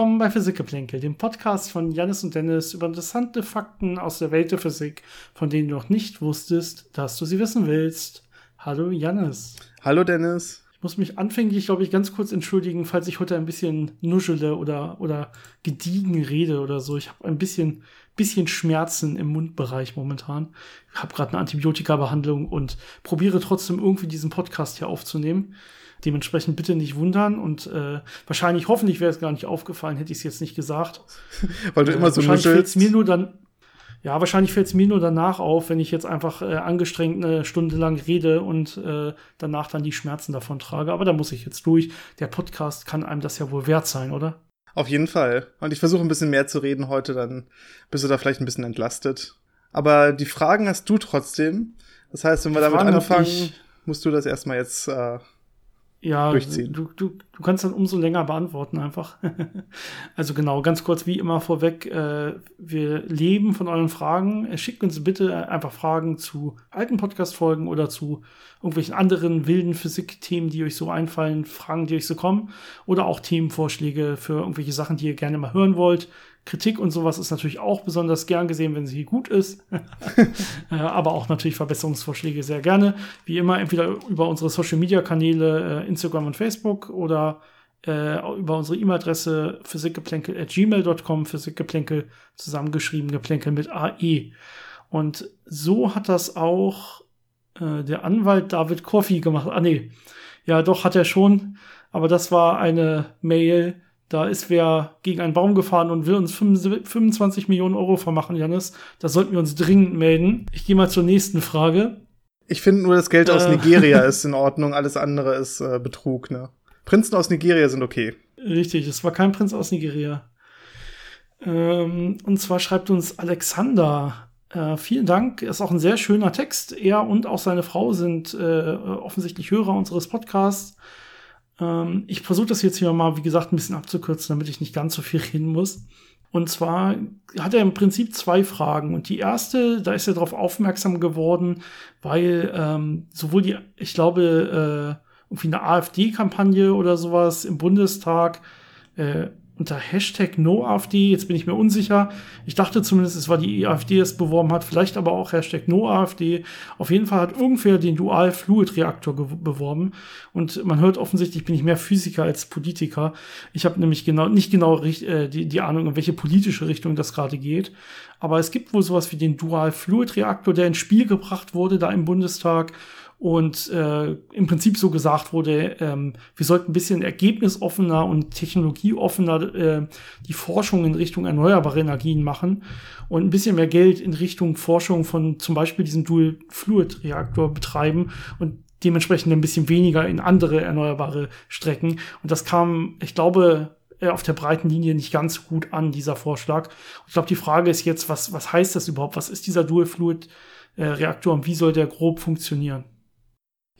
Willkommen bei Physikgeplänkel, dem Podcast von Janis und Dennis über interessante Fakten aus der Welt der Physik, von denen du noch nicht wusstest, dass du sie wissen willst. Hallo Janis. Hallo Dennis. Ich muss mich anfänglich, glaube ich, ganz kurz entschuldigen, falls ich heute ein bisschen nuschele oder, oder gediegen rede oder so. Ich habe ein bisschen, bisschen Schmerzen im Mundbereich momentan. Ich habe gerade eine Antibiotika-Behandlung und probiere trotzdem irgendwie diesen Podcast hier aufzunehmen. Dementsprechend bitte nicht wundern und äh, wahrscheinlich, hoffentlich wäre es gar nicht aufgefallen, hätte ich es jetzt nicht gesagt. Weil du äh, immer so wahrscheinlich fällt mir nur dann, ja, wahrscheinlich fällt es mir nur danach auf, wenn ich jetzt einfach äh, angestrengt eine Stunde lang rede und äh, danach dann die Schmerzen davon trage. Aber da muss ich jetzt durch. Der Podcast kann einem das ja wohl wert sein, oder? Auf jeden Fall. Und ich versuche ein bisschen mehr zu reden heute, dann bist du da vielleicht ein bisschen entlastet. Aber die Fragen hast du trotzdem. Das heißt, wenn wir damit anfangen, musst du das erstmal jetzt äh, ja, durchziehen. Du, du, du kannst dann umso länger beantworten einfach. also genau, ganz kurz wie immer vorweg, äh, wir leben von euren Fragen. Schickt uns bitte einfach Fragen zu alten Podcast-Folgen oder zu irgendwelchen anderen wilden Physik-Themen, die euch so einfallen, Fragen, die euch so kommen. Oder auch Themenvorschläge für irgendwelche Sachen, die ihr gerne mal hören wollt. Kritik und sowas ist natürlich auch besonders gern gesehen, wenn sie gut ist. Äh, aber auch natürlich Verbesserungsvorschläge sehr gerne. Wie immer, entweder über unsere Social Media Kanäle, äh, Instagram und Facebook oder äh, über unsere E-Mail-Adresse physikgeplänkel.gmail.com, physikgeplänkel zusammengeschrieben, geplänkel mit AE. Und so hat das auch äh, der Anwalt David Coffey gemacht. Ah, nee. Ja, doch, hat er schon. Aber das war eine Mail, da ist wer gegen einen Baum gefahren und will uns 25 Millionen Euro vermachen, Janis. Da sollten wir uns dringend melden. Ich gehe mal zur nächsten Frage. Ich finde nur, das Geld äh, aus Nigeria ist in Ordnung, alles andere ist äh, Betrug, ne? Prinzen aus Nigeria sind okay. Richtig, es war kein Prinz aus Nigeria. Ähm, und zwar schreibt uns Alexander. Äh, vielen Dank, ist auch ein sehr schöner Text. Er und auch seine Frau sind äh, offensichtlich Hörer unseres Podcasts. Ähm, ich versuche das jetzt hier mal, wie gesagt, ein bisschen abzukürzen, damit ich nicht ganz so viel reden muss. Und zwar hat er im Prinzip zwei Fragen. Und die erste, da ist er darauf aufmerksam geworden, weil ähm, sowohl die, ich glaube, äh, irgendwie eine AfD-Kampagne oder sowas im Bundestag äh, unter Hashtag NoAfD, jetzt bin ich mir unsicher. Ich dachte zumindest, es war die AfD, die es beworben hat, vielleicht aber auch Hashtag NoAfD. Auf jeden Fall hat irgendwer den Dual-Fluid-Reaktor beworben. Und man hört offensichtlich, bin ich mehr Physiker als Politiker. Ich habe nämlich genau nicht genau äh, die, die Ahnung, in welche politische Richtung das gerade geht. Aber es gibt wohl sowas wie den Dual-Fluid-Reaktor, der ins Spiel gebracht wurde da im Bundestag und äh, im Prinzip so gesagt wurde, ähm, wir sollten ein bisschen ergebnisoffener und technologieoffener äh, die Forschung in Richtung erneuerbare Energien machen und ein bisschen mehr Geld in Richtung Forschung von zum Beispiel diesem Dual-Fluid-Reaktor betreiben und dementsprechend ein bisschen weniger in andere erneuerbare Strecken. Und das kam, ich glaube, äh, auf der breiten Linie nicht ganz gut an, dieser Vorschlag. ich glaube, die Frage ist jetzt, was, was heißt das überhaupt? Was ist dieser Dual-Fluid-Reaktor und wie soll der grob funktionieren?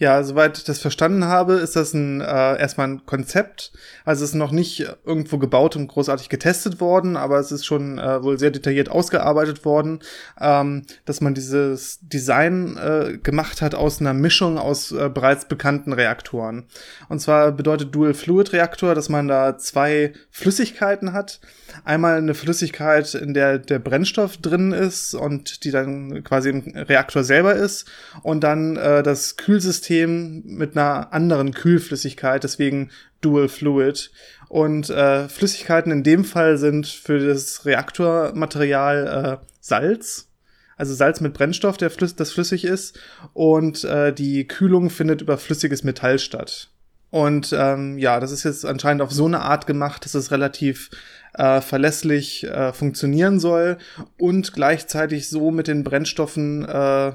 Ja, soweit ich das verstanden habe, ist das ein äh, erstmal ein Konzept. Also es ist noch nicht irgendwo gebaut und großartig getestet worden, aber es ist schon äh, wohl sehr detailliert ausgearbeitet worden, ähm, dass man dieses Design äh, gemacht hat aus einer Mischung aus äh, bereits bekannten Reaktoren. Und zwar bedeutet Dual Fluid Reaktor, dass man da zwei Flüssigkeiten hat. Einmal eine Flüssigkeit, in der der Brennstoff drin ist und die dann quasi im Reaktor selber ist und dann äh, das Kühlsystem System mit einer anderen Kühlflüssigkeit, deswegen Dual Fluid. Und äh, Flüssigkeiten in dem Fall sind für das Reaktormaterial äh, Salz, also Salz mit Brennstoff, der flüss das flüssig ist, und äh, die Kühlung findet über flüssiges Metall statt. Und ähm, ja, das ist jetzt anscheinend auf so eine Art gemacht, dass es relativ äh, verlässlich äh, funktionieren soll und gleichzeitig so mit den Brennstoffen äh,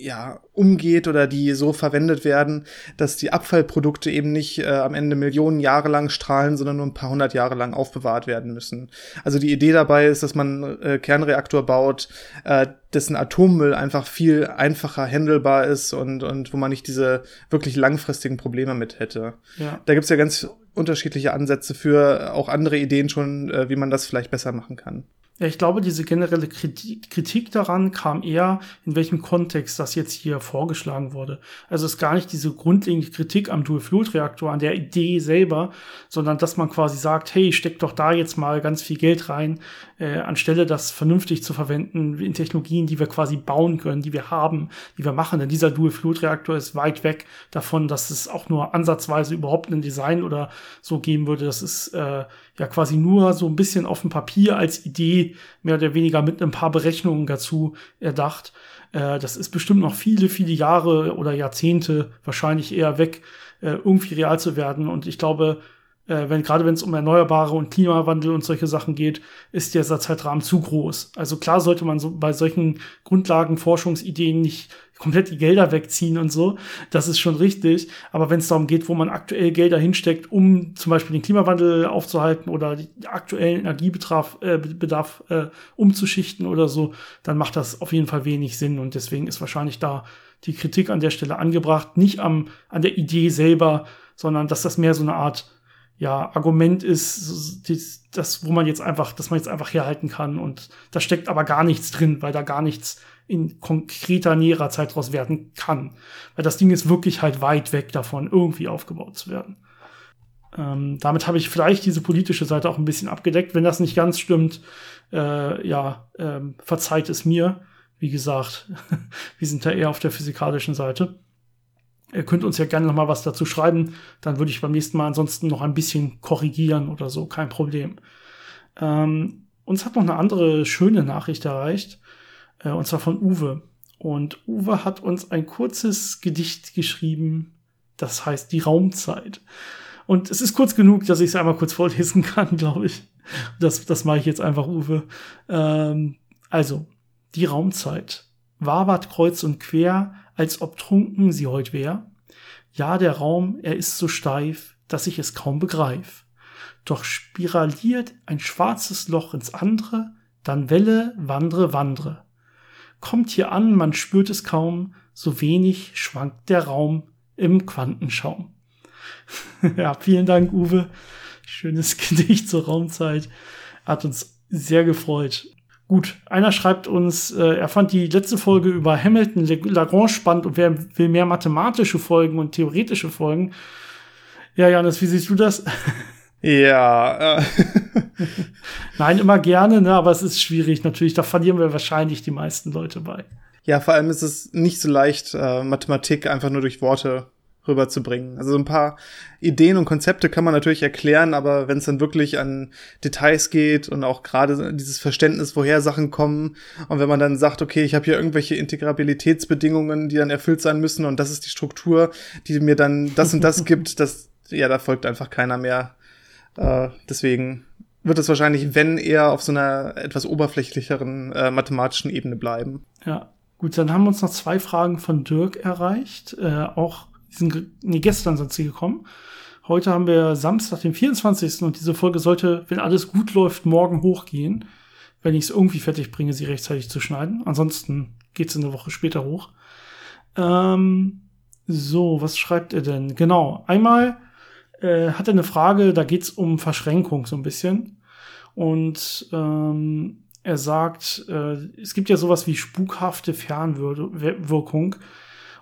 ja, umgeht oder die so verwendet werden, dass die Abfallprodukte eben nicht äh, am Ende Millionen Jahre lang strahlen, sondern nur ein paar hundert Jahre lang aufbewahrt werden müssen. Also die Idee dabei ist, dass man äh, Kernreaktor baut, äh, dessen Atommüll einfach viel einfacher handelbar ist und, und wo man nicht diese wirklich langfristigen Probleme mit hätte. Ja. Da gibt's ja ganz unterschiedliche Ansätze für auch andere Ideen schon, äh, wie man das vielleicht besser machen kann. Ja, ich glaube, diese generelle Kritik daran kam eher, in welchem Kontext das jetzt hier vorgeschlagen wurde. Also es ist gar nicht diese grundlegende Kritik am Dual-Fluid-Reaktor, an der Idee selber, sondern dass man quasi sagt, hey, steck doch da jetzt mal ganz viel Geld rein, äh, anstelle das vernünftig zu verwenden in Technologien, die wir quasi bauen können, die wir haben, die wir machen. Denn dieser Dual-Fluid-Reaktor ist weit weg davon, dass es auch nur ansatzweise überhaupt ein Design oder so geben würde. Das ist äh, ja quasi nur so ein bisschen auf dem Papier als Idee mehr oder weniger mit ein paar Berechnungen dazu erdacht. Äh, das ist bestimmt noch viele, viele Jahre oder Jahrzehnte wahrscheinlich eher weg, äh, irgendwie real zu werden. Und ich glaube, äh, wenn gerade wenn es um Erneuerbare und Klimawandel und solche Sachen geht, ist dieser Zeitrahmen zu groß. Also klar sollte man so bei solchen Grundlagenforschungsideen nicht komplett die Gelder wegziehen und so. Das ist schon richtig. Aber wenn es darum geht, wo man aktuell Gelder hinsteckt, um zum Beispiel den Klimawandel aufzuhalten oder den aktuellen Energiebedarf äh, Bedarf, äh, umzuschichten oder so, dann macht das auf jeden Fall wenig Sinn. Und deswegen ist wahrscheinlich da die Kritik an der Stelle angebracht. Nicht am, an der Idee selber, sondern dass das mehr so eine Art ja, Argument ist, das, wo man jetzt einfach, dass man jetzt einfach herhalten kann. Und da steckt aber gar nichts drin, weil da gar nichts in konkreter näherer Zeit draus werden kann. Weil das Ding ist wirklich halt weit weg davon, irgendwie aufgebaut zu werden. Ähm, damit habe ich vielleicht diese politische Seite auch ein bisschen abgedeckt. Wenn das nicht ganz stimmt, äh, ja, ähm, verzeiht es mir. Wie gesagt, wir sind da eher auf der physikalischen Seite. Ihr könnt uns ja gerne noch mal was dazu schreiben. Dann würde ich beim nächsten Mal ansonsten noch ein bisschen korrigieren oder so. Kein Problem. Ähm, uns hat noch eine andere schöne Nachricht erreicht. Äh, und zwar von Uwe. Und Uwe hat uns ein kurzes Gedicht geschrieben. Das heißt die Raumzeit. Und es ist kurz genug, dass ich es einmal kurz vorlesen kann, glaube ich. Das, das mache ich jetzt einfach, Uwe. Ähm, also, die Raumzeit. Wabert kreuz und quer, als ob trunken sie heut wär. Ja, der Raum, er ist so steif, dass ich es kaum begreif. Doch spiraliert ein schwarzes Loch ins andere, dann Welle, wandre, wandre. Kommt hier an, man spürt es kaum, so wenig schwankt der Raum im Quantenschaum. ja, vielen Dank, Uwe. Schönes Gedicht zur Raumzeit. Hat uns sehr gefreut. Gut, einer schreibt uns, äh, er fand die letzte Folge über Hamilton Lagrange spannend und wer will mehr mathematische Folgen und theoretische Folgen. Ja, Janis, wie siehst du das? Ja. Äh. Nein, immer gerne, ne, aber es ist schwierig natürlich. Da verlieren wir wahrscheinlich die meisten Leute bei. Ja, vor allem ist es nicht so leicht, äh, Mathematik einfach nur durch Worte rüberzubringen. Also ein paar Ideen und Konzepte kann man natürlich erklären, aber wenn es dann wirklich an Details geht und auch gerade dieses Verständnis, woher Sachen kommen und wenn man dann sagt, okay, ich habe hier irgendwelche Integrabilitätsbedingungen, die dann erfüllt sein müssen und das ist die Struktur, die mir dann das und das gibt, das ja, da folgt einfach keiner mehr. Äh, deswegen wird es wahrscheinlich, wenn eher auf so einer etwas oberflächlicheren äh, mathematischen Ebene bleiben. Ja, gut, dann haben uns noch zwei Fragen von Dirk erreicht, äh, auch die sind, nee, gestern sind sie gekommen. Heute haben wir Samstag, den 24. und diese Folge sollte, wenn alles gut läuft, morgen hochgehen. Wenn ich es irgendwie fertig bringe, sie rechtzeitig zu schneiden. Ansonsten geht es eine Woche später hoch. Ähm, so, was schreibt er denn? Genau, einmal äh, hat er eine Frage, da geht es um Verschränkung so ein bisschen. Und ähm, er sagt, äh, es gibt ja sowas wie spukhafte Fernwirkung.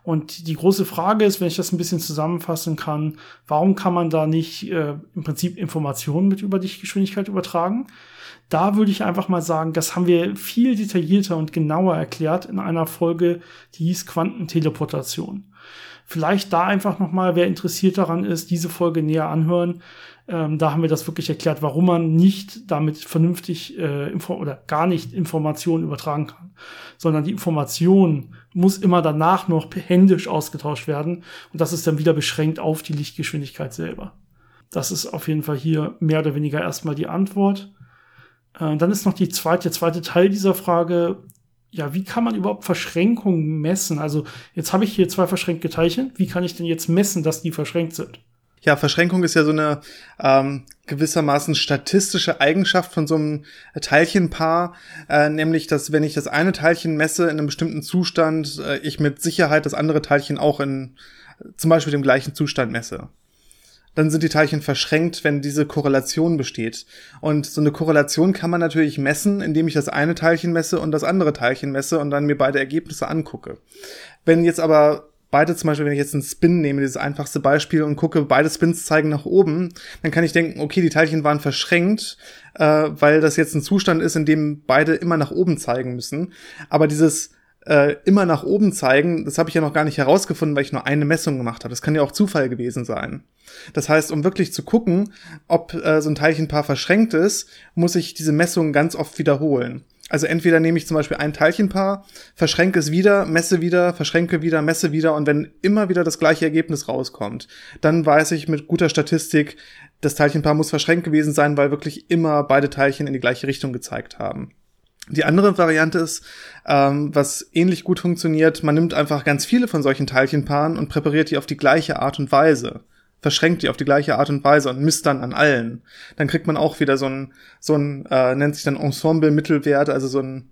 Und die große Frage ist, wenn ich das ein bisschen zusammenfassen kann, warum kann man da nicht äh, im Prinzip Informationen mit über die Geschwindigkeit übertragen? Da würde ich einfach mal sagen, das haben wir viel detaillierter und genauer erklärt in einer Folge, die hieß Quantenteleportation. Vielleicht da einfach noch mal, wer interessiert daran ist, diese Folge näher anhören. Ähm, da haben wir das wirklich erklärt, warum man nicht damit vernünftig äh, oder gar nicht Informationen übertragen kann, sondern die Information muss immer danach noch händisch ausgetauscht werden und das ist dann wieder beschränkt auf die Lichtgeschwindigkeit selber. Das ist auf jeden Fall hier mehr oder weniger erstmal die Antwort. Äh, dann ist noch die zweite, der zweite Teil dieser Frage, ja, wie kann man überhaupt Verschränkungen messen? Also jetzt habe ich hier zwei verschränkte Teilchen. Wie kann ich denn jetzt messen, dass die verschränkt sind? Ja, Verschränkung ist ja so eine ähm, gewissermaßen statistische Eigenschaft von so einem Teilchenpaar, äh, nämlich, dass wenn ich das eine Teilchen messe in einem bestimmten Zustand, äh, ich mit Sicherheit das andere Teilchen auch in zum Beispiel dem gleichen Zustand messe. dann sind die Teilchen verschränkt, wenn diese Korrelation besteht. Und so eine Korrelation kann man natürlich messen, indem ich das eine Teilchen messe und das andere Teilchen messe und dann mir beide Ergebnisse angucke. Wenn jetzt aber beide zum Beispiel, wenn ich jetzt einen Spin nehme, dieses einfachste Beispiel und gucke, beide Spins zeigen nach oben, dann kann ich denken, okay, die Teilchen waren verschränkt, äh, weil das jetzt ein Zustand ist, in dem beide immer nach oben zeigen müssen. Aber dieses äh, immer nach oben zeigen, das habe ich ja noch gar nicht herausgefunden, weil ich nur eine Messung gemacht habe. Das kann ja auch Zufall gewesen sein. Das heißt, um wirklich zu gucken, ob äh, so ein Teilchenpaar verschränkt ist, muss ich diese Messung ganz oft wiederholen. Also entweder nehme ich zum Beispiel ein Teilchenpaar, verschränke es wieder, messe wieder, verschränke wieder, messe wieder und wenn immer wieder das gleiche Ergebnis rauskommt, dann weiß ich mit guter Statistik, das Teilchenpaar muss verschränkt gewesen sein, weil wirklich immer beide Teilchen in die gleiche Richtung gezeigt haben. Die andere Variante ist, ähm, was ähnlich gut funktioniert, man nimmt einfach ganz viele von solchen Teilchenpaaren und präpariert die auf die gleiche Art und Weise verschränkt die auf die gleiche Art und Weise und misst dann an allen. Dann kriegt man auch wieder so ein, so ein, äh, nennt sich dann Ensemble-Mittelwert, also so ein,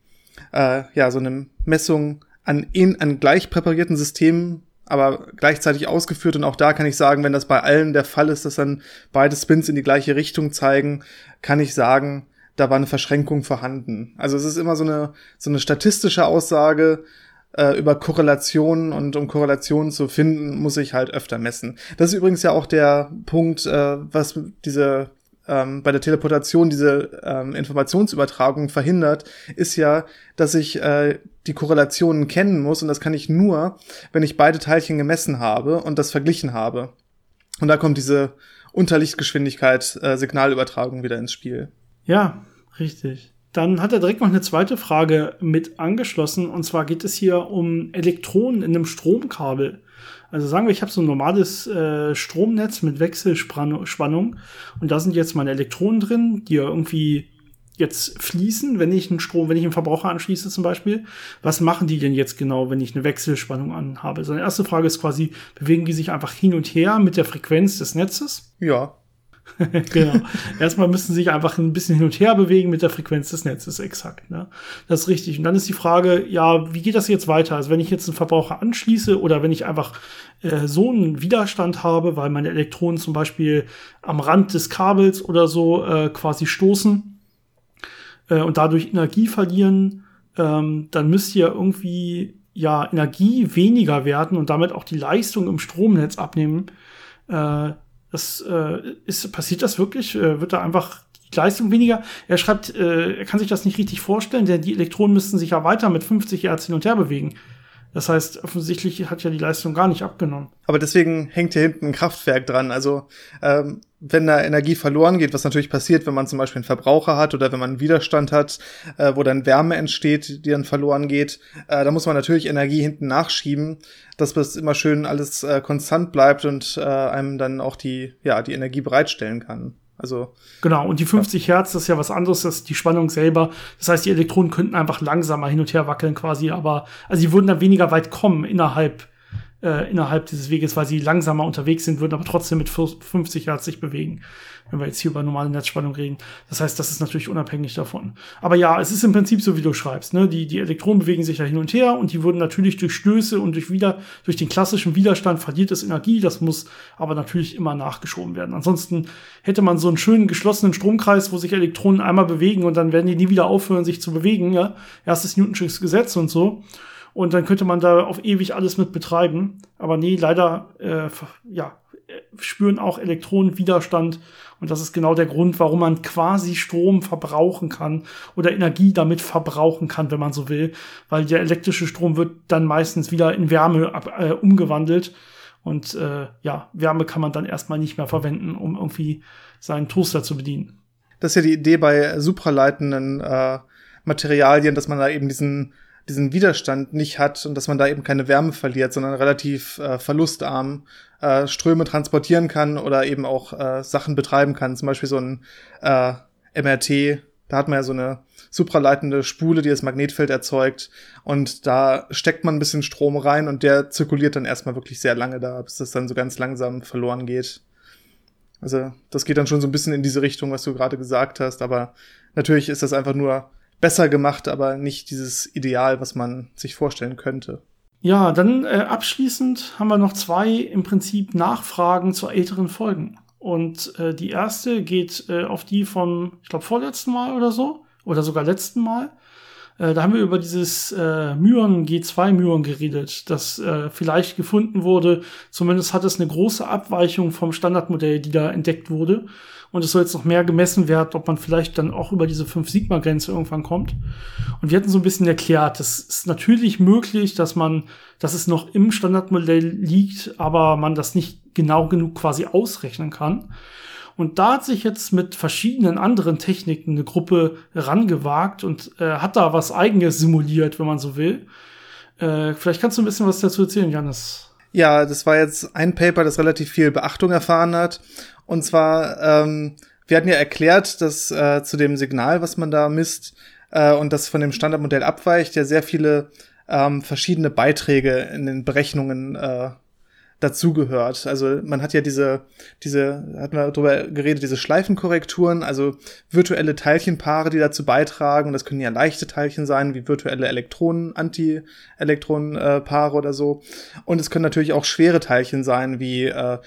äh, ja, so eine Messung an, in, an gleich präparierten Systemen, aber gleichzeitig ausgeführt. Und auch da kann ich sagen, wenn das bei allen der Fall ist, dass dann beide Spins in die gleiche Richtung zeigen, kann ich sagen, da war eine Verschränkung vorhanden. Also es ist immer so eine, so eine statistische Aussage, äh, über Korrelationen und um Korrelationen zu finden, muss ich halt öfter messen. Das ist übrigens ja auch der Punkt, äh, was diese ähm, bei der Teleportation diese ähm, Informationsübertragung verhindert, ist ja, dass ich äh, die Korrelationen kennen muss und das kann ich nur, wenn ich beide Teilchen gemessen habe und das verglichen habe. Und da kommt diese Unterlichtgeschwindigkeit äh, Signalübertragung wieder ins Spiel. Ja, richtig. Dann hat er direkt noch eine zweite Frage mit angeschlossen. Und zwar geht es hier um Elektronen in einem Stromkabel. Also sagen wir, ich habe so ein normales äh, Stromnetz mit Wechselspannung und da sind jetzt meine Elektronen drin, die ja irgendwie jetzt fließen, wenn ich einen Strom, wenn ich einen Verbraucher anschließe zum Beispiel. Was machen die denn jetzt genau, wenn ich eine Wechselspannung anhabe? So, die erste Frage ist quasi, bewegen die sich einfach hin und her mit der Frequenz des Netzes? Ja. genau. Erstmal müssen sie sich einfach ein bisschen hin und her bewegen mit der Frequenz des Netzes, exakt. Ne? Das ist richtig. Und dann ist die Frage, ja, wie geht das jetzt weiter? Also wenn ich jetzt einen Verbraucher anschließe oder wenn ich einfach äh, so einen Widerstand habe, weil meine Elektronen zum Beispiel am Rand des Kabels oder so äh, quasi stoßen äh, und dadurch Energie verlieren, ähm, dann müsste ja irgendwie ja Energie weniger werden und damit auch die Leistung im Stromnetz abnehmen. Äh, das, äh, ist, passiert das wirklich? Äh, wird da einfach die Leistung weniger? Er schreibt, äh, er kann sich das nicht richtig vorstellen, denn die Elektronen müssten sich ja weiter mit 50 Hertz hin und her bewegen. Das heißt, offensichtlich hat ja die Leistung gar nicht abgenommen. Aber deswegen hängt hier hinten ein Kraftwerk dran. Also ähm, wenn da Energie verloren geht, was natürlich passiert, wenn man zum Beispiel einen Verbraucher hat oder wenn man einen Widerstand hat, äh, wo dann Wärme entsteht, die dann verloren geht, äh, da muss man natürlich Energie hinten nachschieben, dass das immer schön alles äh, konstant bleibt und äh, einem dann auch die, ja, die Energie bereitstellen kann. Also genau und die 50 ja. Hertz das ist ja was anderes, das ist die Spannung selber. Das heißt, die Elektronen könnten einfach langsamer hin und her wackeln quasi, aber also sie würden dann weniger weit kommen innerhalb äh, innerhalb dieses Weges, weil sie langsamer unterwegs sind, würden aber trotzdem mit 50 Hertz sich bewegen, wenn wir jetzt hier über normale Netzspannung reden. Das heißt, das ist natürlich unabhängig davon. Aber ja, es ist im Prinzip so, wie du schreibst. Ne? Die, die Elektronen bewegen sich ja hin und her und die würden natürlich durch Stöße und durch wieder durch den klassischen Widerstand verliert es Energie. Das muss aber natürlich immer nachgeschoben werden. Ansonsten hätte man so einen schönen geschlossenen Stromkreis, wo sich Elektronen einmal bewegen und dann werden die nie wieder aufhören, sich zu bewegen. Ja? Erstes Newtonsches Gesetz und so und dann könnte man da auf ewig alles mit betreiben. Aber nee, leider äh, ja, spüren auch Elektronen Widerstand und das ist genau der Grund, warum man quasi Strom verbrauchen kann oder Energie damit verbrauchen kann, wenn man so will, weil der elektrische Strom wird dann meistens wieder in Wärme ab, äh, umgewandelt und äh, ja, Wärme kann man dann erstmal nicht mehr verwenden, um irgendwie seinen Toaster zu bedienen. Das ist ja die Idee bei supraleitenden äh, Materialien, dass man da eben diesen diesen Widerstand nicht hat und dass man da eben keine Wärme verliert, sondern relativ äh, verlustarm äh, Ströme transportieren kann oder eben auch äh, Sachen betreiben kann. Zum Beispiel so ein äh, MRT, da hat man ja so eine supraleitende Spule, die das Magnetfeld erzeugt. Und da steckt man ein bisschen Strom rein und der zirkuliert dann erstmal wirklich sehr lange da, bis das dann so ganz langsam verloren geht. Also das geht dann schon so ein bisschen in diese Richtung, was du gerade gesagt hast. Aber natürlich ist das einfach nur besser gemacht, aber nicht dieses Ideal, was man sich vorstellen könnte. Ja, dann äh, abschließend haben wir noch zwei im Prinzip Nachfragen zu älteren Folgen. Und äh, die erste geht äh, auf die vom, ich glaube, vorletzten Mal oder so. Oder sogar letzten Mal. Äh, da haben wir über dieses äh, Myon G2 Myon geredet, das äh, vielleicht gefunden wurde. Zumindest hat es eine große Abweichung vom Standardmodell, die da entdeckt wurde. Und es soll jetzt noch mehr gemessen werden, ob man vielleicht dann auch über diese 5 Sigma Grenze irgendwann kommt. Und wir hatten so ein bisschen erklärt, es ist natürlich möglich, dass man, dass es noch im Standardmodell liegt, aber man das nicht genau genug quasi ausrechnen kann. Und da hat sich jetzt mit verschiedenen anderen Techniken eine Gruppe rangewagt und äh, hat da was eigenes simuliert, wenn man so will. Äh, vielleicht kannst du ein bisschen was dazu erzählen, Janis. Ja, das war jetzt ein Paper, das relativ viel Beachtung erfahren hat. Und zwar, ähm, wir hatten ja erklärt, dass äh, zu dem Signal, was man da misst äh, und das von dem Standardmodell abweicht, ja sehr viele ähm, verschiedene Beiträge in den Berechnungen äh, dazugehört. Also man hat ja diese, diese, hatten wir darüber geredet, diese Schleifenkorrekturen, also virtuelle Teilchenpaare, die dazu beitragen. Das können ja leichte Teilchen sein, wie virtuelle Elektronen, Anti-Elektronenpaare äh, oder so. Und es können natürlich auch schwere Teilchen sein, wie äh,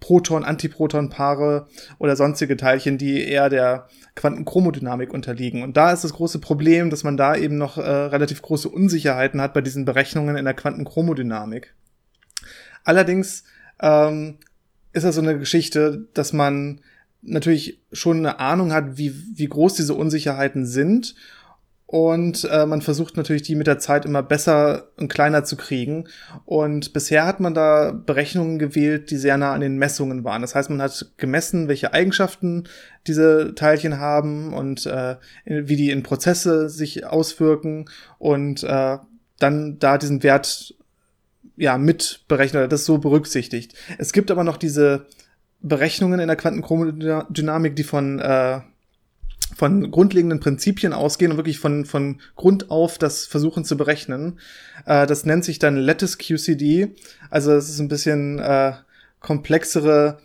Proton, Antiproton-Paare oder sonstige Teilchen, die eher der Quantenchromodynamik unterliegen. Und da ist das große Problem, dass man da eben noch äh, relativ große Unsicherheiten hat bei diesen Berechnungen in der Quantenchromodynamik. Allerdings ähm, ist das so eine Geschichte, dass man natürlich schon eine Ahnung hat, wie, wie groß diese Unsicherheiten sind. Und äh, man versucht natürlich, die mit der Zeit immer besser und kleiner zu kriegen. Und bisher hat man da Berechnungen gewählt, die sehr nah an den Messungen waren. Das heißt, man hat gemessen, welche Eigenschaften diese Teilchen haben und äh, wie die in Prozesse sich auswirken und äh, dann da diesen Wert ja, mit berechnet, das so berücksichtigt. Es gibt aber noch diese Berechnungen in der Quantenchromodynamik, die von, äh, von grundlegenden Prinzipien ausgehen und wirklich von, von Grund auf das versuchen zu berechnen. Äh, das nennt sich dann Lattice QCD. Also es ist ein bisschen äh, komplexere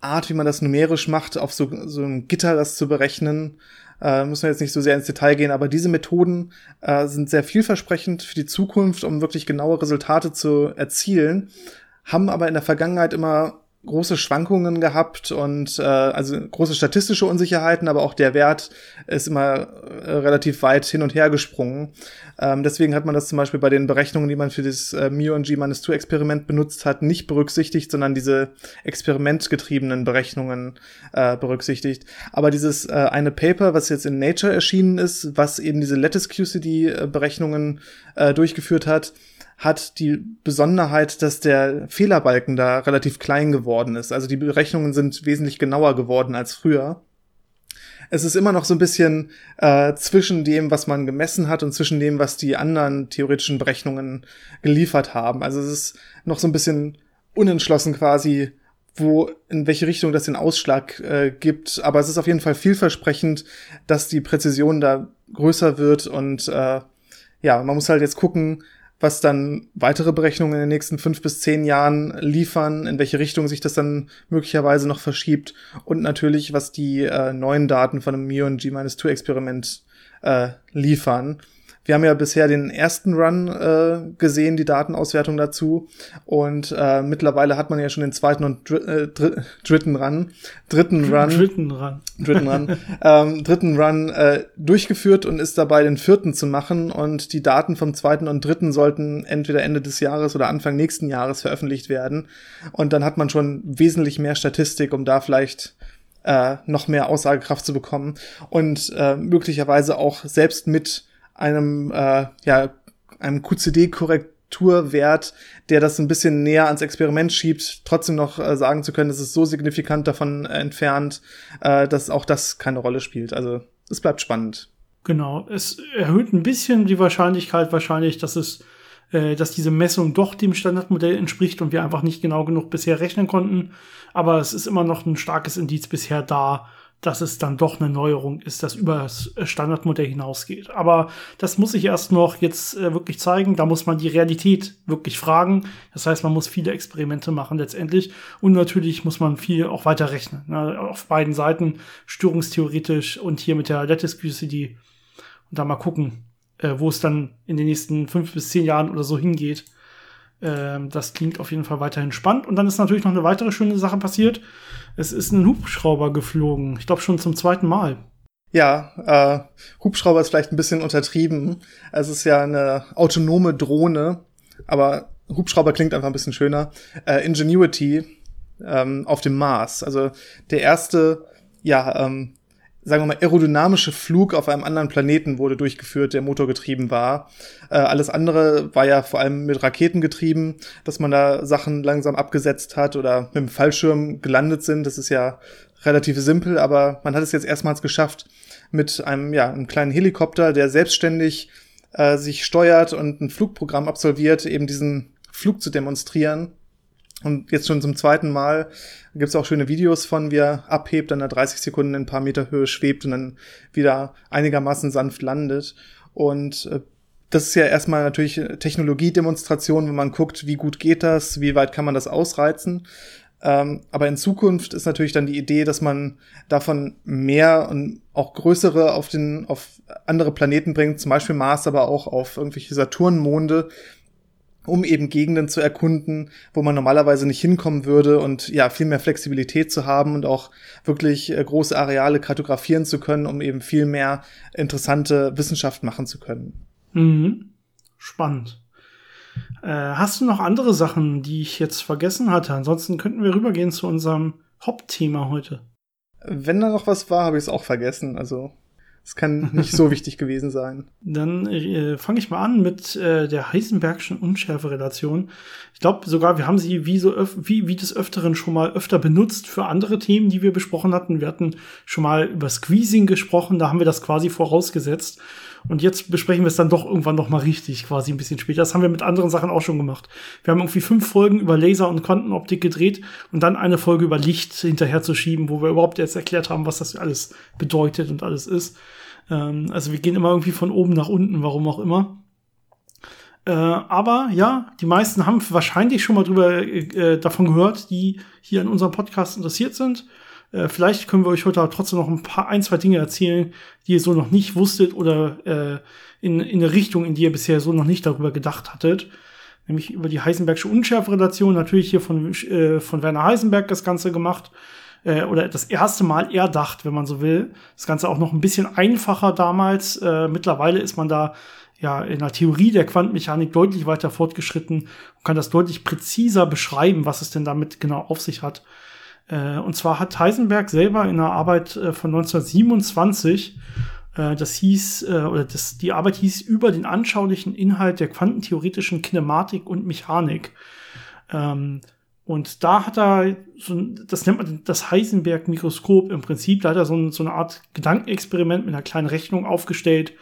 Art, wie man das numerisch macht, auf so, so ein Gitter das zu berechnen. Äh, muss man jetzt nicht so sehr ins Detail gehen, aber diese Methoden äh, sind sehr vielversprechend für die Zukunft, um wirklich genaue Resultate zu erzielen, haben aber in der Vergangenheit immer große Schwankungen gehabt und äh, also große statistische Unsicherheiten, aber auch der Wert ist immer äh, relativ weit hin und her gesprungen. Ähm, deswegen hat man das zum Beispiel bei den Berechnungen, die man für das äh, Mu und G-2-Experiment benutzt hat, nicht berücksichtigt, sondern diese experimentgetriebenen Berechnungen äh, berücksichtigt. Aber dieses äh, eine Paper, was jetzt in Nature erschienen ist, was eben diese Lattice QCD-Berechnungen äh, durchgeführt hat, hat die Besonderheit, dass der Fehlerbalken da relativ klein geworden ist. Also die Berechnungen sind wesentlich genauer geworden als früher. Es ist immer noch so ein bisschen äh, zwischen dem, was man gemessen hat und zwischen dem, was die anderen theoretischen Berechnungen geliefert haben. Also es ist noch so ein bisschen unentschlossen quasi, wo in welche Richtung das den Ausschlag äh, gibt. Aber es ist auf jeden Fall vielversprechend, dass die Präzision da größer wird und äh, ja, man muss halt jetzt gucken, was dann weitere Berechnungen in den nächsten fünf bis zehn Jahren liefern, in welche Richtung sich das dann möglicherweise noch verschiebt und natürlich, was die äh, neuen Daten von dem Mion G-2-Experiment äh, liefern. Wir haben ja bisher den ersten Run äh, gesehen, die Datenauswertung dazu. Und äh, mittlerweile hat man ja schon den zweiten und dr äh, dr dritten Run, dritten Run, dritten Run, dritten Run, ähm, dritten Run äh, durchgeführt und ist dabei, den vierten zu machen. Und die Daten vom zweiten und dritten sollten entweder Ende des Jahres oder Anfang nächsten Jahres veröffentlicht werden. Und dann hat man schon wesentlich mehr Statistik, um da vielleicht äh, noch mehr Aussagekraft zu bekommen und äh, möglicherweise auch selbst mit einem, äh, ja, einem QCD-Korrekturwert, der das ein bisschen näher ans Experiment schiebt, trotzdem noch äh, sagen zu können, es ist so signifikant davon entfernt, äh, dass auch das keine Rolle spielt. Also es bleibt spannend. Genau, es erhöht ein bisschen die Wahrscheinlichkeit wahrscheinlich, dass es äh, dass diese Messung doch dem Standardmodell entspricht und wir einfach nicht genau genug bisher rechnen konnten. Aber es ist immer noch ein starkes Indiz bisher da, dass es dann doch eine Neuerung ist, das über das Standardmodell hinausgeht. Aber das muss sich erst noch jetzt äh, wirklich zeigen. Da muss man die Realität wirklich fragen. Das heißt, man muss viele Experimente machen letztendlich. Und natürlich muss man viel auch weiter rechnen. Ne? Auf beiden Seiten, störungstheoretisch und hier mit der Lattice QCD. Und da mal gucken, äh, wo es dann in den nächsten fünf bis zehn Jahren oder so hingeht. Ähm, das klingt auf jeden Fall weiterhin spannend. Und dann ist natürlich noch eine weitere schöne Sache passiert. Es ist ein Hubschrauber geflogen. Ich glaube schon zum zweiten Mal. Ja, äh, Hubschrauber ist vielleicht ein bisschen untertrieben. Es ist ja eine autonome Drohne, aber Hubschrauber klingt einfach ein bisschen schöner. Äh, Ingenuity ähm, auf dem Mars. Also der erste, ja, ähm, sagen wir mal, aerodynamische Flug auf einem anderen Planeten wurde durchgeführt, der motorgetrieben war. Äh, alles andere war ja vor allem mit Raketen getrieben, dass man da Sachen langsam abgesetzt hat oder mit dem Fallschirm gelandet sind. Das ist ja relativ simpel, aber man hat es jetzt erstmals geschafft, mit einem, ja, einem kleinen Helikopter, der selbstständig äh, sich steuert und ein Flugprogramm absolviert, eben diesen Flug zu demonstrieren. Und jetzt schon zum zweiten Mal gibt es auch schöne Videos von, wie er abhebt, dann nach 30 Sekunden in ein paar Meter Höhe schwebt und dann wieder einigermaßen sanft landet. Und äh, das ist ja erstmal natürlich Technologiedemonstration, wenn man guckt, wie gut geht das, wie weit kann man das ausreizen. Ähm, aber in Zukunft ist natürlich dann die Idee, dass man davon mehr und auch größere auf den, auf andere Planeten bringt, zum Beispiel Mars, aber auch auf irgendwelche Saturnmonde, um eben Gegenden zu erkunden, wo man normalerweise nicht hinkommen würde und ja, viel mehr Flexibilität zu haben und auch wirklich äh, große Areale kartografieren zu können, um eben viel mehr interessante Wissenschaft machen zu können. Mhm. Spannend. Äh, hast du noch andere Sachen, die ich jetzt vergessen hatte? Ansonsten könnten wir rübergehen zu unserem Hauptthema heute. Wenn da noch was war, habe ich es auch vergessen. Also es kann nicht so wichtig gewesen sein. Dann äh, fange ich mal an mit äh, der Heisenbergschen Unschärferelation. Ich glaube sogar, wir haben sie wie so wie, wie des Öfteren schon mal öfter benutzt für andere Themen, die wir besprochen hatten. Wir hatten schon mal über Squeezing gesprochen, da haben wir das quasi vorausgesetzt. Und jetzt besprechen wir es dann doch irgendwann noch mal richtig, quasi ein bisschen später. Das haben wir mit anderen Sachen auch schon gemacht. Wir haben irgendwie fünf Folgen über Laser und Quantenoptik gedreht und dann eine Folge über Licht hinterher zu schieben, wo wir überhaupt jetzt erklärt haben, was das alles bedeutet und alles ist. Ähm, also wir gehen immer irgendwie von oben nach unten, warum auch immer. Äh, aber ja, die meisten haben wahrscheinlich schon mal drüber äh, davon gehört, die hier in unserem Podcast interessiert sind. Äh, vielleicht können wir euch heute aber trotzdem noch ein paar, ein, zwei Dinge erzählen, die ihr so noch nicht wusstet oder äh, in, in eine Richtung, in die ihr bisher so noch nicht darüber gedacht hattet. Nämlich über die Heisenbergsche Unschärferelation, natürlich hier von, äh, von Werner Heisenberg das Ganze gemacht. Äh, oder das erste Mal erdacht, wenn man so will. Das Ganze auch noch ein bisschen einfacher damals. Äh, mittlerweile ist man da ja in der Theorie der Quantenmechanik deutlich weiter fortgeschritten und kann das deutlich präziser beschreiben, was es denn damit genau auf sich hat. Äh, und zwar hat Heisenberg selber in einer Arbeit äh, von 1927 äh, das hieß, oder das, die Arbeit hieß über den anschaulichen Inhalt der quantentheoretischen Kinematik und Mechanik. Ähm, und da hat er, so, das nennt man das Heisenberg-Mikroskop im Prinzip, da hat er so, so, eine Art Gedankenexperiment mit einer kleinen Rechnung aufgestellt.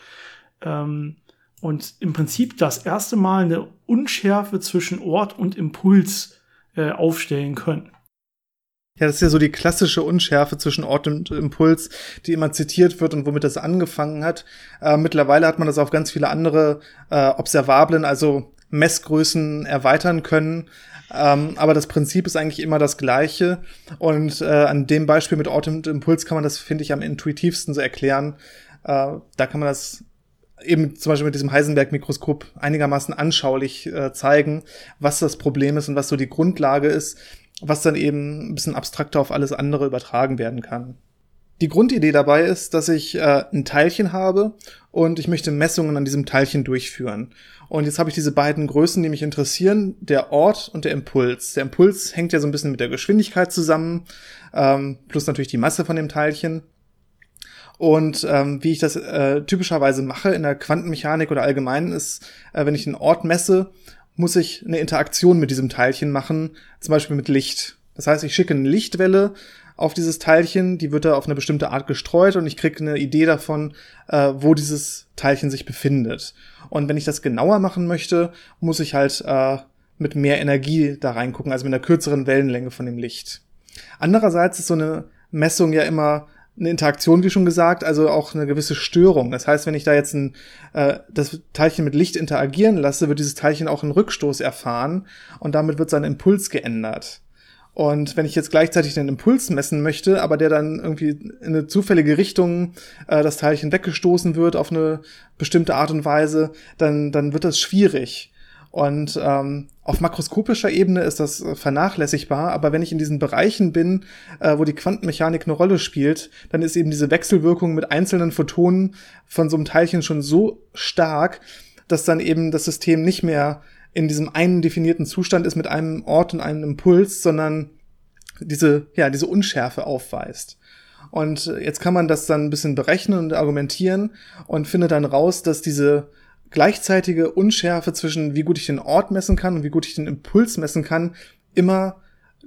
Ähm, und im Prinzip das erste Mal eine Unschärfe zwischen Ort und Impuls aufstellen können. Ja, das ist ja so die klassische Unschärfe zwischen Ort und Impuls, die immer zitiert wird und womit das angefangen hat. Äh, mittlerweile hat man das auf ganz viele andere äh, Observablen, also Messgrößen erweitern können. Ähm, aber das Prinzip ist eigentlich immer das gleiche. Und äh, an dem Beispiel mit Ort und Impuls kann man das, finde ich, am intuitivsten so erklären. Äh, da kann man das eben zum Beispiel mit diesem Heisenberg-Mikroskop einigermaßen anschaulich äh, zeigen, was das Problem ist und was so die Grundlage ist was dann eben ein bisschen abstrakter auf alles andere übertragen werden kann. Die Grundidee dabei ist, dass ich äh, ein Teilchen habe und ich möchte Messungen an diesem Teilchen durchführen. Und jetzt habe ich diese beiden Größen, die mich interessieren, der Ort und der Impuls. Der Impuls hängt ja so ein bisschen mit der Geschwindigkeit zusammen, ähm, plus natürlich die Masse von dem Teilchen. Und ähm, wie ich das äh, typischerweise mache in der Quantenmechanik oder allgemein ist, äh, wenn ich einen Ort messe, muss ich eine Interaktion mit diesem Teilchen machen, zum Beispiel mit Licht. Das heißt, ich schicke eine Lichtwelle auf dieses Teilchen, die wird da auf eine bestimmte Art gestreut und ich kriege eine Idee davon, äh, wo dieses Teilchen sich befindet. Und wenn ich das genauer machen möchte, muss ich halt äh, mit mehr Energie da reingucken, also mit einer kürzeren Wellenlänge von dem Licht. Andererseits ist so eine Messung ja immer eine Interaktion, wie schon gesagt, also auch eine gewisse Störung. Das heißt, wenn ich da jetzt ein, äh, das Teilchen mit Licht interagieren lasse, wird dieses Teilchen auch einen Rückstoß erfahren und damit wird sein Impuls geändert. Und wenn ich jetzt gleichzeitig den Impuls messen möchte, aber der dann irgendwie in eine zufällige Richtung äh, das Teilchen weggestoßen wird auf eine bestimmte Art und Weise, dann, dann wird das schwierig. Und ähm, auf makroskopischer Ebene ist das vernachlässigbar, aber wenn ich in diesen Bereichen bin, äh, wo die Quantenmechanik eine Rolle spielt, dann ist eben diese Wechselwirkung mit einzelnen Photonen von so einem Teilchen schon so stark, dass dann eben das System nicht mehr in diesem einen definierten Zustand ist mit einem Ort und einem Impuls, sondern diese, ja, diese Unschärfe aufweist. Und jetzt kann man das dann ein bisschen berechnen und argumentieren und findet dann raus, dass diese gleichzeitige Unschärfe zwischen wie gut ich den Ort messen kann und wie gut ich den Impuls messen kann, immer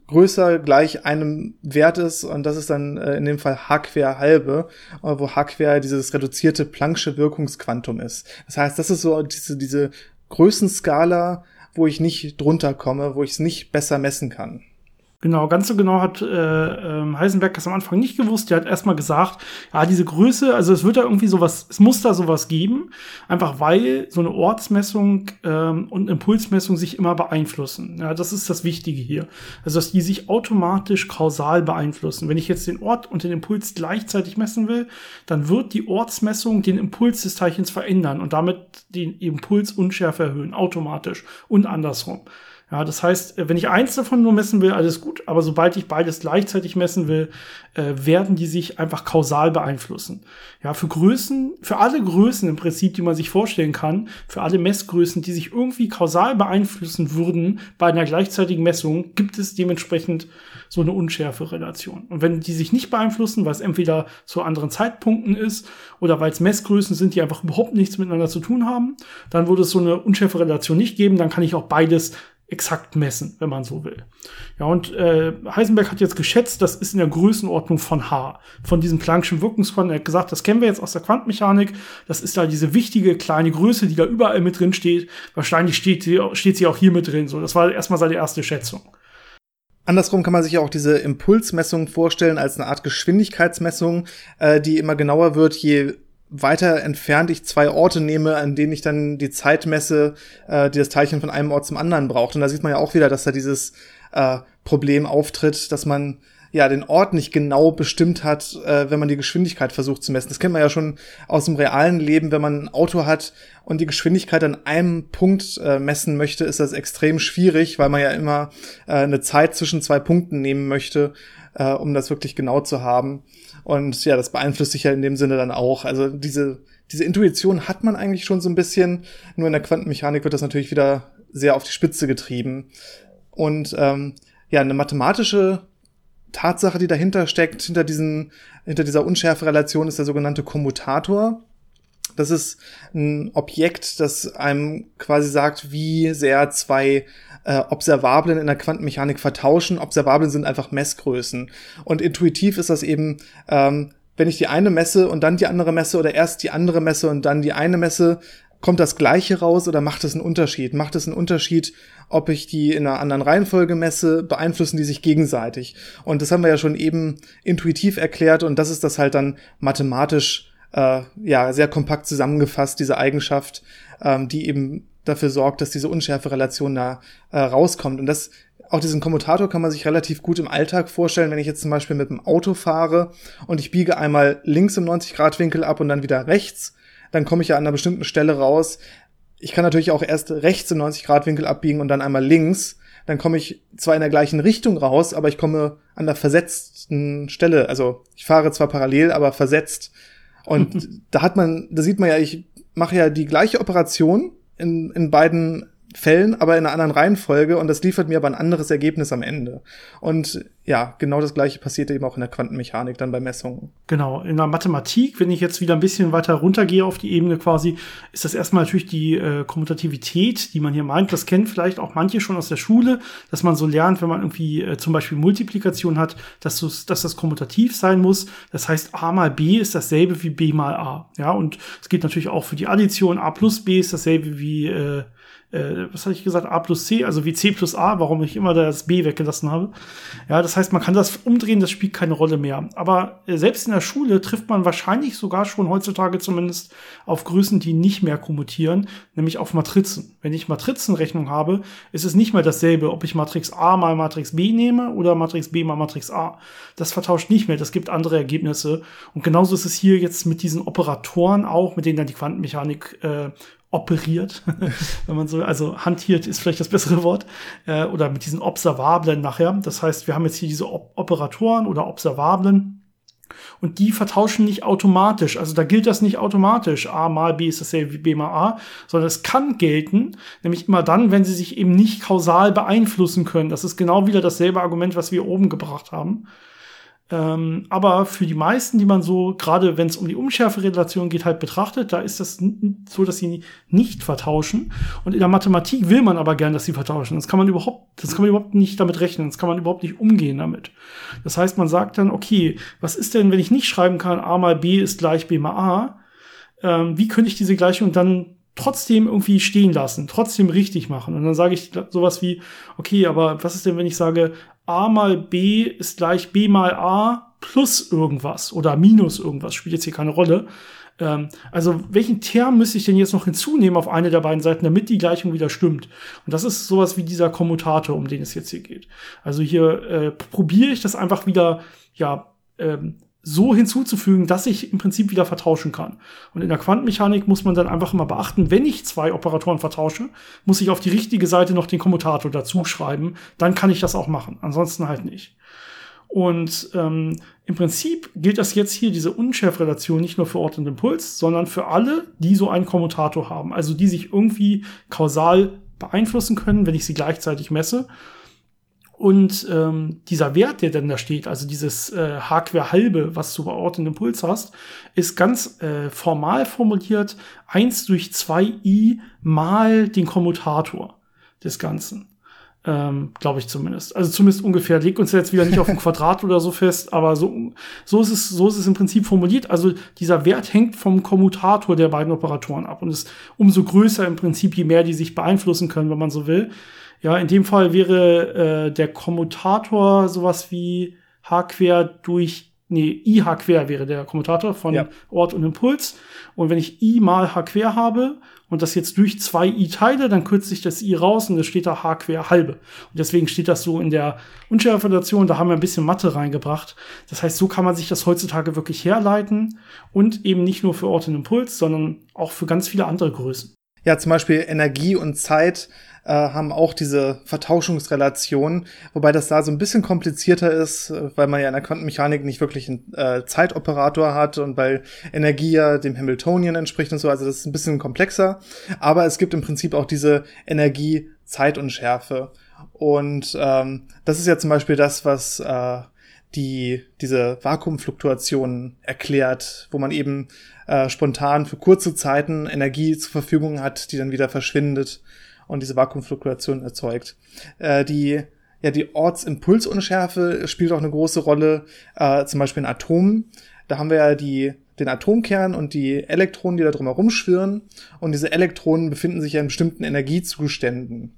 größer gleich einem Wert ist und das ist dann äh, in dem Fall h quer halbe, äh, wo h quer dieses reduzierte Planck'sche Wirkungsquantum ist. Das heißt, das ist so diese, diese Größenskala, wo ich nicht drunter komme, wo ich es nicht besser messen kann. Genau, ganz so genau hat äh, äh, Heisenberg das am Anfang nicht gewusst. Der hat erstmal gesagt, ja, diese Größe, also es wird da irgendwie sowas, es muss da sowas geben, einfach weil so eine Ortsmessung ähm, und Impulsmessung sich immer beeinflussen. Ja, das ist das Wichtige hier. Also, dass die sich automatisch kausal beeinflussen. Wenn ich jetzt den Ort und den Impuls gleichzeitig messen will, dann wird die Ortsmessung den Impuls des Teilchens verändern und damit den Impulsunschärfe erhöhen, automatisch und andersrum. Ja, das heißt, wenn ich eins davon nur messen will, alles gut, aber sobald ich beides gleichzeitig messen will, äh, werden die sich einfach kausal beeinflussen. Ja, für Größen, für alle Größen im Prinzip, die man sich vorstellen kann, für alle Messgrößen, die sich irgendwie kausal beeinflussen würden bei einer gleichzeitigen Messung, gibt es dementsprechend so eine unschärfe Relation. Und wenn die sich nicht beeinflussen, weil es entweder zu anderen Zeitpunkten ist oder weil es Messgrößen sind, die einfach überhaupt nichts miteinander zu tun haben, dann würde es so eine unschärfe Relation nicht geben. Dann kann ich auch beides exakt messen, wenn man so will. Ja, und äh, Heisenberg hat jetzt geschätzt, das ist in der Größenordnung von H, von diesem Planck'schen Wirkungsquantum. Er hat gesagt, das kennen wir jetzt aus der Quantenmechanik. Das ist da diese wichtige kleine Größe, die da überall mit drin steht. Wahrscheinlich steht, sie, steht sie auch hier mit drin. So, das war erstmal seine erste Schätzung. Andersrum kann man sich auch diese Impulsmessung vorstellen als eine Art Geschwindigkeitsmessung, äh, die immer genauer wird, je weiter entfernt ich zwei Orte nehme, an denen ich dann die Zeit messe, äh, die das Teilchen von einem Ort zum anderen braucht. Und da sieht man ja auch wieder, dass da dieses äh, Problem auftritt, dass man ja den Ort nicht genau bestimmt hat, äh, wenn man die Geschwindigkeit versucht zu messen. Das kennt man ja schon aus dem realen Leben, wenn man ein Auto hat und die Geschwindigkeit an einem Punkt äh, messen möchte, ist das extrem schwierig, weil man ja immer äh, eine Zeit zwischen zwei Punkten nehmen möchte, äh, um das wirklich genau zu haben. Und ja, das beeinflusst sich ja in dem Sinne dann auch. Also diese, diese Intuition hat man eigentlich schon so ein bisschen, nur in der Quantenmechanik wird das natürlich wieder sehr auf die Spitze getrieben. Und ähm, ja, eine mathematische Tatsache, die dahinter steckt, hinter diesen, hinter dieser Unschärferelation ist der sogenannte Kommutator. Das ist ein Objekt, das einem quasi sagt, wie sehr zwei äh, Observablen in der Quantenmechanik vertauschen. Observablen sind einfach Messgrößen. Und intuitiv ist das eben, ähm, wenn ich die eine messe und dann die andere messe oder erst die andere messe und dann die eine messe, kommt das gleiche raus oder macht es einen Unterschied? Macht es einen Unterschied, ob ich die in einer anderen Reihenfolge messe, beeinflussen die sich gegenseitig? Und das haben wir ja schon eben intuitiv erklärt und das ist das halt dann mathematisch äh, ja sehr kompakt zusammengefasst, diese Eigenschaft, ähm, die eben dafür sorgt, dass diese Unschärfe-Relation da äh, rauskommt. Und das auch diesen Kommutator kann man sich relativ gut im Alltag vorstellen, wenn ich jetzt zum Beispiel mit dem Auto fahre und ich biege einmal links im 90-Grad-Winkel ab und dann wieder rechts, dann komme ich ja an einer bestimmten Stelle raus. Ich kann natürlich auch erst rechts im 90-Grad-Winkel abbiegen und dann einmal links. Dann komme ich zwar in der gleichen Richtung raus, aber ich komme an der versetzten Stelle. Also ich fahre zwar parallel, aber versetzt. Und da hat man, da sieht man ja, ich mache ja die gleiche Operation in, in beiden Fällen, aber in einer anderen Reihenfolge und das liefert mir aber ein anderes Ergebnis am Ende. Und ja, genau das gleiche passiert eben auch in der Quantenmechanik dann bei Messungen. Genau, in der Mathematik, wenn ich jetzt wieder ein bisschen weiter runtergehe auf die Ebene quasi, ist das erstmal natürlich die äh, Kommutativität, die man hier meint. Das kennen vielleicht auch manche schon aus der Schule, dass man so lernt, wenn man irgendwie äh, zum Beispiel Multiplikation hat, dass, dass das kommutativ sein muss. Das heißt, a mal b ist dasselbe wie b mal a. Ja, und es geht natürlich auch für die Addition. a plus b ist dasselbe wie äh, äh, was hatte ich gesagt, A plus C, also wie C plus A, warum ich immer das B weggelassen habe. Ja, das heißt, man kann das umdrehen, das spielt keine Rolle mehr. Aber äh, selbst in der Schule trifft man wahrscheinlich sogar schon heutzutage zumindest auf Größen, die nicht mehr kommutieren, nämlich auf Matrizen. Wenn ich Matrizenrechnung habe, ist es nicht mehr dasselbe, ob ich Matrix A mal Matrix B nehme oder Matrix B mal Matrix A. Das vertauscht nicht mehr, das gibt andere Ergebnisse. Und genauso ist es hier jetzt mit diesen Operatoren auch, mit denen dann die Quantenmechanik äh, operiert, wenn man so, also hantiert ist vielleicht das bessere Wort, äh, oder mit diesen Observablen nachher. Das heißt, wir haben jetzt hier diese Op Operatoren oder Observablen, und die vertauschen nicht automatisch. Also da gilt das nicht automatisch. A mal B ist dasselbe wie B mal A, sondern es kann gelten, nämlich immer dann, wenn sie sich eben nicht kausal beeinflussen können. Das ist genau wieder dasselbe Argument, was wir oben gebracht haben. Ähm, aber für die meisten, die man so, gerade wenn es um die Unschärferelation geht, halt betrachtet, da ist das so, dass sie nicht vertauschen. Und in der Mathematik will man aber gern, dass sie vertauschen. Das kann man überhaupt, das kann man überhaupt nicht damit rechnen. Das kann man überhaupt nicht umgehen damit. Das heißt, man sagt dann, okay, was ist denn, wenn ich nicht schreiben kann, a mal b ist gleich b mal a? Ähm, wie könnte ich diese Gleichung dann trotzdem irgendwie stehen lassen, trotzdem richtig machen. Und dann sage ich sowas wie, okay, aber was ist denn, wenn ich sage, a mal b ist gleich b mal a plus irgendwas oder minus irgendwas, spielt jetzt hier keine Rolle. Ähm, also welchen Term müsste ich denn jetzt noch hinzunehmen auf eine der beiden Seiten, damit die Gleichung wieder stimmt? Und das ist sowas wie dieser Kommutator, um den es jetzt hier geht. Also hier äh, probiere ich das einfach wieder, ja, ähm, so hinzuzufügen, dass ich im Prinzip wieder vertauschen kann. Und in der Quantenmechanik muss man dann einfach immer beachten, wenn ich zwei Operatoren vertausche, muss ich auf die richtige Seite noch den Kommutator dazu schreiben. Dann kann ich das auch machen. Ansonsten halt nicht. Und ähm, im Prinzip gilt das jetzt hier, diese Unschärfrelation, nicht nur für Ort und Impuls, sondern für alle, die so einen Kommutator haben. Also die sich irgendwie kausal beeinflussen können, wenn ich sie gleichzeitig messe. Und ähm, dieser Wert, der denn da steht, also dieses äh, H quer halbe, was du bei Ort und Impuls hast, ist ganz äh, formal formuliert eins durch zwei i mal den Kommutator des Ganzen. Ähm, Glaube ich zumindest. Also zumindest ungefähr. Legt uns jetzt wieder nicht auf ein Quadrat oder so fest, aber so, so, ist es, so ist es im Prinzip formuliert. Also dieser Wert hängt vom Kommutator der beiden Operatoren ab und ist umso größer im Prinzip, je mehr die sich beeinflussen können, wenn man so will. Ja, in dem Fall wäre äh, der Kommutator sowas wie H quer durch, nee, I H quer wäre der Kommutator von ja. Ort und Impuls. Und wenn ich I mal H quer habe und das jetzt durch zwei I teile, dann kürze ich das I raus und es steht da H quer halbe. Und deswegen steht das so in der Unschärferelation, da haben wir ein bisschen Mathe reingebracht. Das heißt, so kann man sich das heutzutage wirklich herleiten und eben nicht nur für Ort und Impuls, sondern auch für ganz viele andere Größen. Ja, zum Beispiel Energie und Zeit äh, haben auch diese Vertauschungsrelation, wobei das da so ein bisschen komplizierter ist, äh, weil man ja in der Quantenmechanik nicht wirklich einen äh, Zeitoperator hat und weil Energie ja dem Hamiltonian entspricht und so, also das ist ein bisschen komplexer, aber es gibt im Prinzip auch diese Energie, Zeit und Schärfe. Und ähm, das ist ja zum Beispiel das, was äh, die diese Vakuumfluktuationen erklärt, wo man eben äh, spontan für kurze Zeiten Energie zur Verfügung hat, die dann wieder verschwindet und diese Vakuumfluktuation erzeugt. Äh, die ja, die Ortsimpulsunschärfe spielt auch eine große Rolle, äh, zum Beispiel in Atomen. Da haben wir ja die, den Atomkern und die Elektronen, die da drumherum schwirren. Und diese Elektronen befinden sich ja in bestimmten Energiezuständen.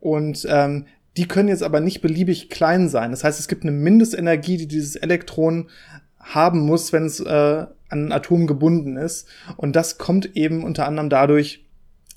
Und ähm, die können jetzt aber nicht beliebig klein sein. Das heißt, es gibt eine Mindestenergie, die dieses Elektron haben muss, wenn es äh, an Atom gebunden ist. Und das kommt eben unter anderem dadurch,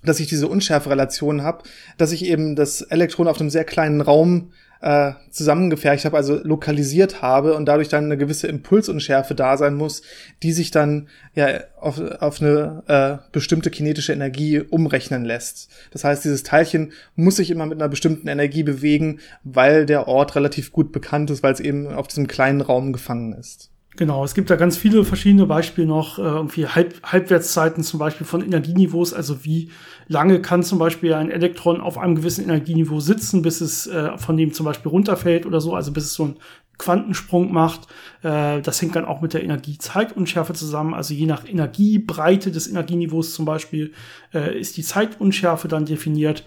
dass ich diese Unschärferelation habe, dass ich eben das Elektron auf einem sehr kleinen Raum äh, zusammengefercht habe, also lokalisiert habe und dadurch dann eine gewisse Impulsunschärfe da sein muss, die sich dann ja auf, auf eine äh, bestimmte kinetische Energie umrechnen lässt. Das heißt, dieses Teilchen muss sich immer mit einer bestimmten Energie bewegen, weil der Ort relativ gut bekannt ist, weil es eben auf diesem kleinen Raum gefangen ist. Genau, es gibt da ganz viele verschiedene Beispiele noch, äh, irgendwie Halb Halbwertszeiten zum Beispiel von Energieniveaus, also wie lange kann zum Beispiel ein Elektron auf einem gewissen Energieniveau sitzen, bis es äh, von dem zum Beispiel runterfällt oder so, also bis es so einen Quantensprung macht. Äh, das hängt dann auch mit der Energiezeitunschärfe zusammen, also je nach Energiebreite des Energieniveaus zum Beispiel äh, ist die Zeitunschärfe dann definiert.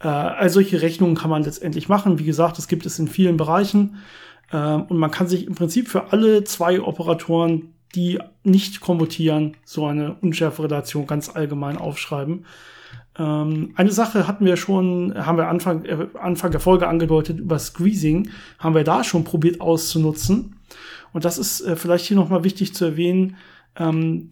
Äh, all solche Rechnungen kann man letztendlich machen. Wie gesagt, das gibt es in vielen Bereichen. Ähm, und man kann sich im Prinzip für alle zwei Operatoren, die nicht kommutieren, so eine Unschärferelation ganz allgemein aufschreiben. Ähm, eine Sache hatten wir schon, haben wir Anfang, äh, Anfang der Folge angedeutet, über Squeezing, haben wir da schon probiert auszunutzen. Und das ist äh, vielleicht hier nochmal wichtig zu erwähnen. Ähm,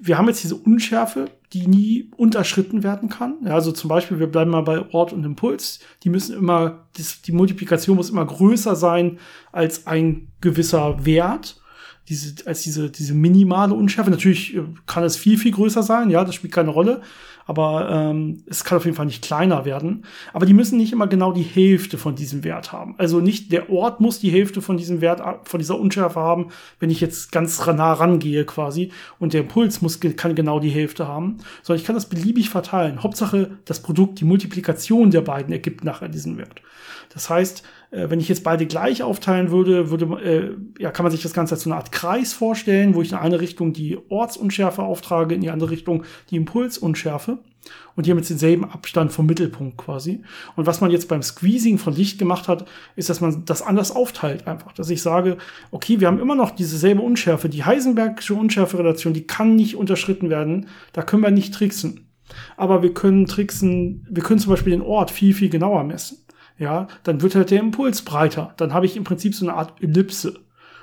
wir haben jetzt diese Unschärfe, die nie unterschritten werden kann. Ja, also zum Beispiel, wir bleiben mal bei Ort und Impuls. Die müssen immer, die Multiplikation muss immer größer sein als ein gewisser Wert. diese, als diese, diese minimale Unschärfe. Natürlich äh, kann es viel, viel größer sein, ja, das spielt keine Rolle. Aber ähm, es kann auf jeden Fall nicht kleiner werden. Aber die müssen nicht immer genau die Hälfte von diesem Wert haben. Also nicht der Ort muss die Hälfte von diesem Wert, von dieser Unschärfe haben, wenn ich jetzt ganz nah rangehe quasi. Und der Impuls muss, kann genau die Hälfte haben. Sondern ich kann das beliebig verteilen. Hauptsache, das Produkt, die Multiplikation der beiden ergibt nachher diesen Wert. Das heißt, äh, wenn ich jetzt beide gleich aufteilen würde, würde äh, ja, kann man sich das Ganze als so eine Art Kreis vorstellen, wo ich in eine Richtung die Ortsunschärfe auftrage, in die andere Richtung die Impulsunschärfe und hier mit denselben Abstand vom Mittelpunkt quasi. Und was man jetzt beim Squeezing von Licht gemacht hat, ist, dass man das anders aufteilt einfach. Dass ich sage, okay, wir haben immer noch dieselbe Unschärfe. Die Heisenbergsche Unschärferelation, die kann nicht unterschritten werden. Da können wir nicht tricksen. Aber wir können tricksen, wir können zum Beispiel den Ort viel, viel genauer messen ja, dann wird halt der Impuls breiter. Dann habe ich im Prinzip so eine Art Ellipse.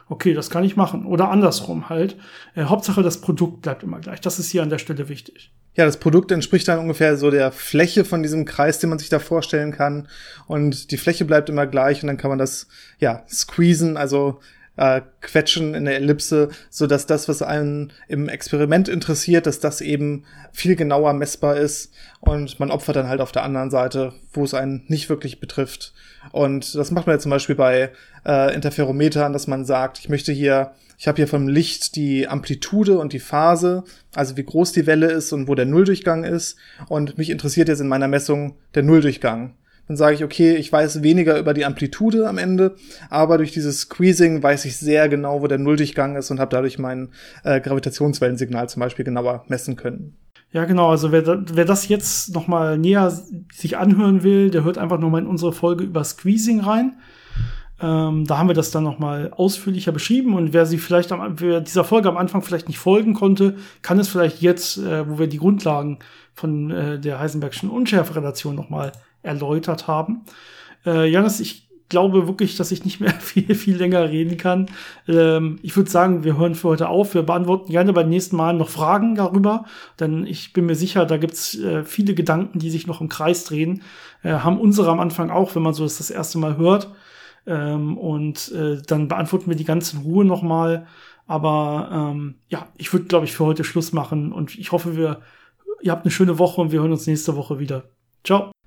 Okay, das kann ich machen. Oder andersrum halt. Äh, Hauptsache, das Produkt bleibt immer gleich. Das ist hier an der Stelle wichtig. Ja, das Produkt entspricht dann ungefähr so der Fläche von diesem Kreis, den man sich da vorstellen kann. Und die Fläche bleibt immer gleich und dann kann man das, ja, squeezen, also äh, quetschen in der Ellipse, so dass das, was einen im Experiment interessiert, dass das eben viel genauer messbar ist und man opfert dann halt auf der anderen Seite, wo es einen nicht wirklich betrifft. Und das macht man ja zum Beispiel bei äh, Interferometern, dass man sagt, ich möchte hier, ich habe hier vom Licht die Amplitude und die Phase, also wie groß die Welle ist und wo der Nulldurchgang ist. Und mich interessiert jetzt in meiner Messung der Nulldurchgang. Dann sage ich, okay, ich weiß weniger über die Amplitude am Ende, aber durch dieses Squeezing weiß ich sehr genau, wo der Nulldurchgang ist und habe dadurch mein äh, Gravitationswellensignal zum Beispiel genauer messen können. Ja, genau. Also wer, wer das jetzt noch mal näher sich anhören will, der hört einfach noch mal in unsere Folge über Squeezing rein. Ähm, da haben wir das dann noch mal ausführlicher beschrieben. Und wer sie vielleicht am, wer dieser Folge am Anfang vielleicht nicht folgen konnte, kann es vielleicht jetzt, äh, wo wir die Grundlagen von äh, der Heisenbergschen Unschärferelation noch mal erläutert haben. Äh, Janis, ich glaube wirklich, dass ich nicht mehr viel, viel länger reden kann. Ähm, ich würde sagen, wir hören für heute auf. Wir beantworten gerne beim nächsten Mal noch Fragen darüber, denn ich bin mir sicher, da gibt's äh, viele Gedanken, die sich noch im Kreis drehen. Äh, haben unsere am Anfang auch, wenn man so das, das erste Mal hört. Ähm, und äh, dann beantworten wir die ganze Ruhe nochmal. Aber ähm, ja, ich würde, glaube ich, für heute Schluss machen und ich hoffe, wir, ihr habt eine schöne Woche und wir hören uns nächste Woche wieder. Ciao.